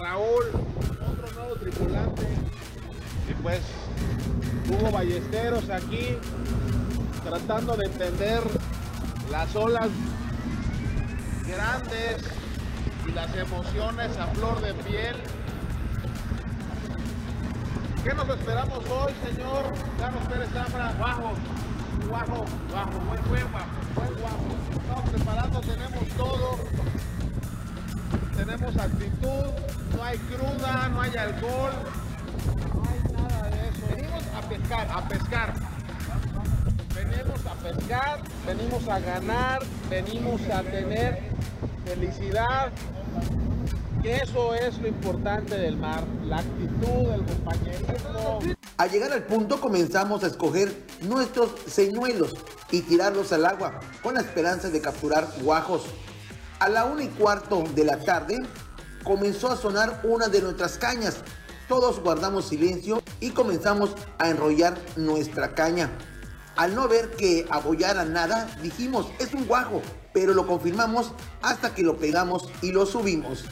Raúl, otro nuevo tripulante. Y pues Hugo Ballesteros aquí tratando de entender las olas grandes y las emociones a flor de piel. ¿Qué nos esperamos hoy, señor Carlos Pérez Zafra? Bajo, bajo, bajo, buen, buen bajo, buen bajo. Estamos preparando, tenemos todo. Tenemos actitud, no hay cruda, no hay alcohol, no hay nada de eso. Venimos a pescar, a pescar. Venimos a pescar, venimos a ganar, venimos a tener felicidad. Que eso es lo importante del mar, la actitud, el compañerismo. Al llegar al punto comenzamos a escoger nuestros señuelos y tirarlos al agua con la esperanza de capturar guajos. A la una y cuarto de la tarde comenzó a sonar una de nuestras cañas. Todos guardamos silencio y comenzamos a enrollar nuestra caña. Al no ver que abollara nada, dijimos, es un guajo, pero lo confirmamos hasta que lo pegamos y lo subimos.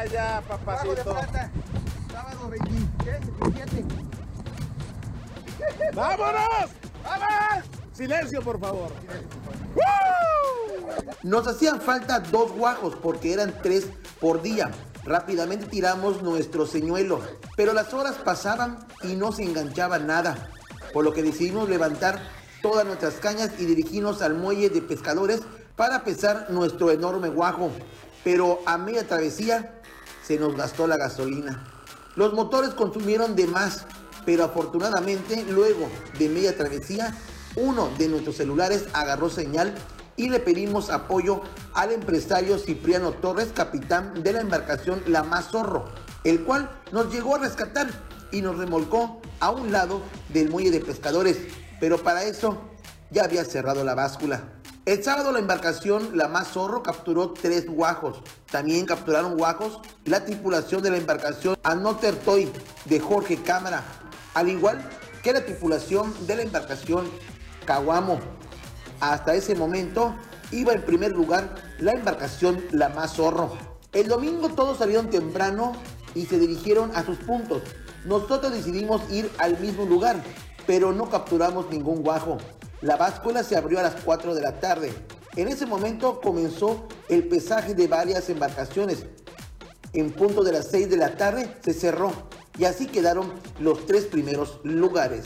Bien allá, papacito. Sábado 27. ¡Vámonos! ¡Vamos! Silencio, por favor. Nos hacían falta dos guajos porque eran tres por día. Rápidamente tiramos nuestro señuelo, pero las horas pasaban y no se enganchaba nada, por lo que decidimos levantar todas nuestras cañas y dirigirnos al muelle de pescadores para pesar nuestro enorme guajo. Pero a media travesía se nos gastó la gasolina. Los motores consumieron de más, pero afortunadamente luego de media travesía, uno de nuestros celulares agarró señal y le pedimos apoyo al empresario Cipriano Torres, capitán de la embarcación La Más Zorro, el cual nos llegó a rescatar y nos remolcó a un lado del muelle de pescadores, pero para eso ya había cerrado la báscula. El sábado la embarcación La Más Zorro capturó tres guajos. También capturaron guajos la tripulación de la embarcación Anoter Toy de Jorge Cámara, al igual que la tripulación de la embarcación Caguamo. Hasta ese momento iba en primer lugar la embarcación La Más Zorro. El domingo todos salieron temprano y se dirigieron a sus puntos. Nosotros decidimos ir al mismo lugar, pero no capturamos ningún guajo. La báscula se abrió a las 4 de la tarde. En ese momento comenzó el pesaje de varias embarcaciones. En punto de las 6 de la tarde se cerró y así quedaron los tres primeros lugares.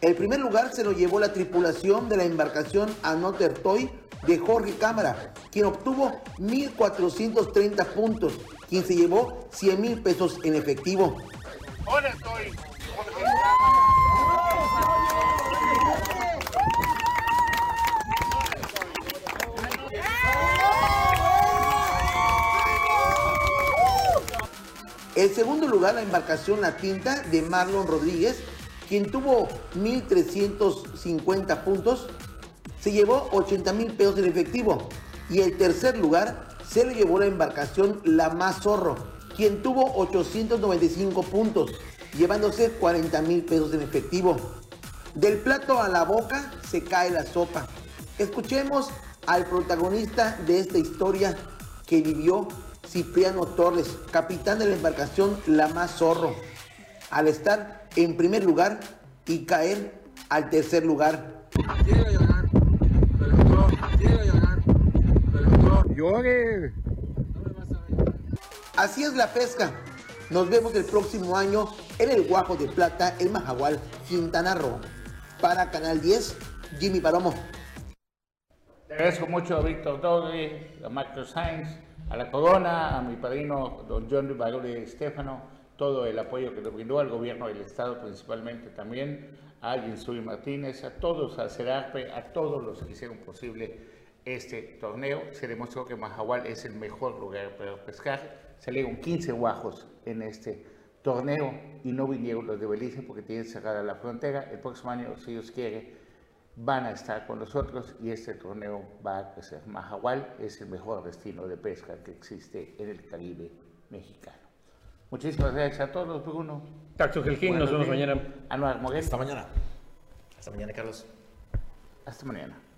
El primer lugar se lo llevó la tripulación de la embarcación Anoter Toy de Jorge Cámara, quien obtuvo 1.430 puntos, quien se llevó 100 mil pesos en efectivo. Ahora estoy. El segundo lugar, la embarcación La Tinta de Marlon Rodríguez, quien tuvo 1.350 puntos, se llevó 80 mil pesos en efectivo. Y el tercer lugar se le llevó la embarcación La Más Zorro, quien tuvo 895 puntos, llevándose 40 mil pesos en efectivo. Del plato a la boca se cae la sopa. Escuchemos al protagonista de esta historia que vivió Cipriano Torres, capitán de la embarcación La Más Zorro, al estar en primer lugar y caer al tercer lugar. Así es la pesca. Nos vemos el próximo año en el Guajo de Plata, en Majagual, Quintana Roo. Para Canal 10, Jimmy Palomo. Te agradezco mucho a Víctor Dogri, a Marco Sainz, a la Corona, a mi padrino don John Baroli Estefano, todo el apoyo que nos brindó al gobierno del Estado principalmente también, a Jinsui Martínez, a todos, a Cerarpe, a todos los que hicieron posible este torneo. Se demostró que Majahual es el mejor lugar para pescar. Salieron 15 guajos en este torneo y no vinieron los de Belice porque tienen cerrada la frontera. El próximo año, si Dios quiere, van a estar con nosotros y este torneo va a crecer. Mahahual es el mejor destino de pesca que existe en el Caribe mexicano. Muchísimas gracias a todos, Bruno. Taxo Gelkin, nos vemos mañana. Anuar Moguel. Hasta mañana. Hasta mañana, Carlos. Hasta mañana.